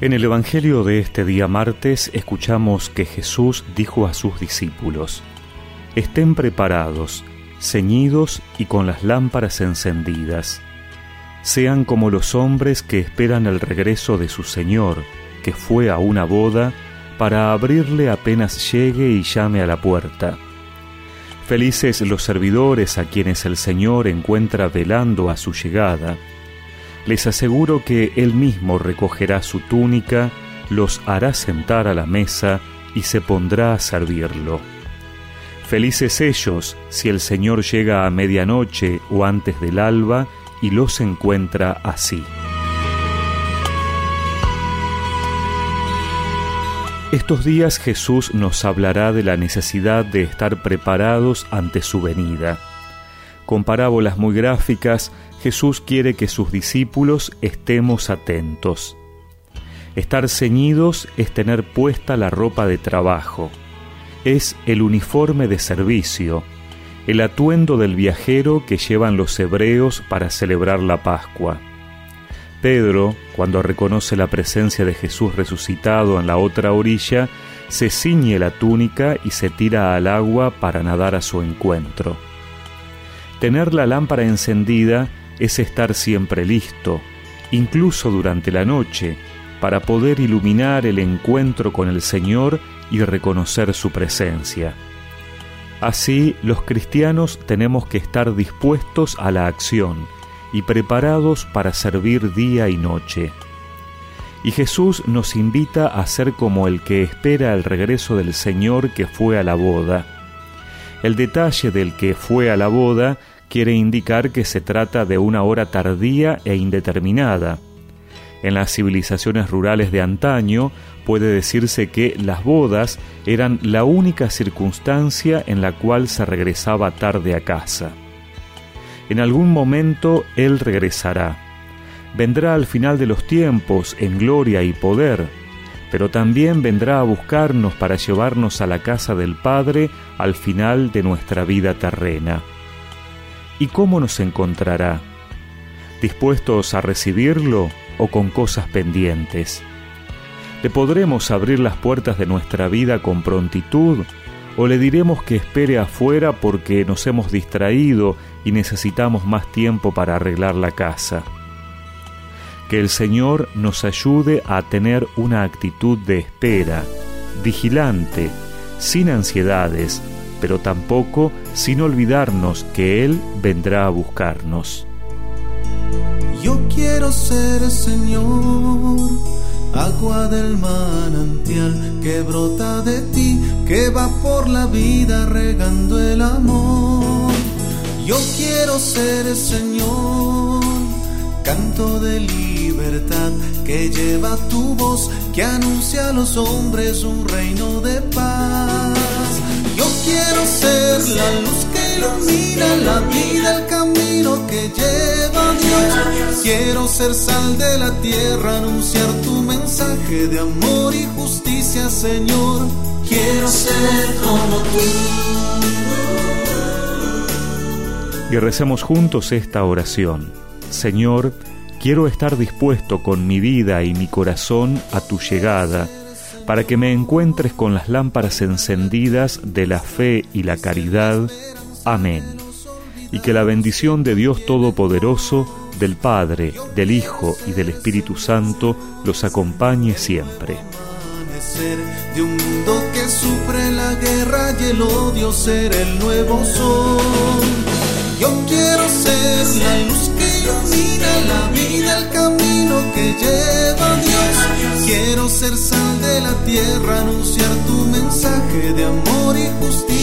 En el Evangelio de este día martes escuchamos que Jesús dijo a sus discípulos, Estén preparados, ceñidos y con las lámparas encendidas. Sean como los hombres que esperan el regreso de su Señor, que fue a una boda, para abrirle apenas llegue y llame a la puerta. Felices los servidores a quienes el Señor encuentra velando a su llegada les aseguro que Él mismo recogerá su túnica, los hará sentar a la mesa y se pondrá a servirlo. Felices ellos si el Señor llega a medianoche o antes del alba y los encuentra así. Estos días Jesús nos hablará de la necesidad de estar preparados ante su venida. Con parábolas muy gráficas, Jesús quiere que sus discípulos estemos atentos. Estar ceñidos es tener puesta la ropa de trabajo, es el uniforme de servicio, el atuendo del viajero que llevan los hebreos para celebrar la Pascua. Pedro, cuando reconoce la presencia de Jesús resucitado en la otra orilla, se ciñe la túnica y se tira al agua para nadar a su encuentro. Tener la lámpara encendida es estar siempre listo, incluso durante la noche, para poder iluminar el encuentro con el Señor y reconocer su presencia. Así, los cristianos tenemos que estar dispuestos a la acción y preparados para servir día y noche. Y Jesús nos invita a ser como el que espera el regreso del Señor que fue a la boda. El detalle del que fue a la boda quiere indicar que se trata de una hora tardía e indeterminada. En las civilizaciones rurales de antaño puede decirse que las bodas eran la única circunstancia en la cual se regresaba tarde a casa. En algún momento Él regresará. Vendrá al final de los tiempos en gloria y poder, pero también vendrá a buscarnos para llevarnos a la casa del Padre al final de nuestra vida terrena. ¿Y cómo nos encontrará? ¿Dispuestos a recibirlo o con cosas pendientes? ¿Le podremos abrir las puertas de nuestra vida con prontitud o le diremos que espere afuera porque nos hemos distraído y necesitamos más tiempo para arreglar la casa? Que el Señor nos ayude a tener una actitud de espera, vigilante, sin ansiedades, pero tampoco sin olvidarnos que Él vendrá a buscarnos. Yo quiero ser, Señor, agua del manantial que brota de ti, que va por la vida regando el amor. Yo quiero ser, Señor, canto de libertad que lleva tu voz, que anuncia a los hombres un reino de paz. Yo quiero ser la luz que ilumina la vida, el camino que lleva Dios. Quiero ser sal de la tierra, anunciar tu mensaje de amor y justicia, Señor. Quiero ser como tú. Y recemos juntos esta oración. Señor, quiero estar dispuesto con mi vida y mi corazón a tu llegada para que me encuentres con las lámparas encendidas de la fe y la caridad. Amén. Y que la bendición de Dios Todopoderoso, del Padre, del Hijo y del Espíritu Santo los acompañe siempre. De un mundo que sufre la guerra y el odio ser el nuevo sol. Yo quiero ser la luz que ilumina la vida, el camino que lleva a Dios. Quiero ser sal de la tierra, anunciar tu mensaje de amor y justicia,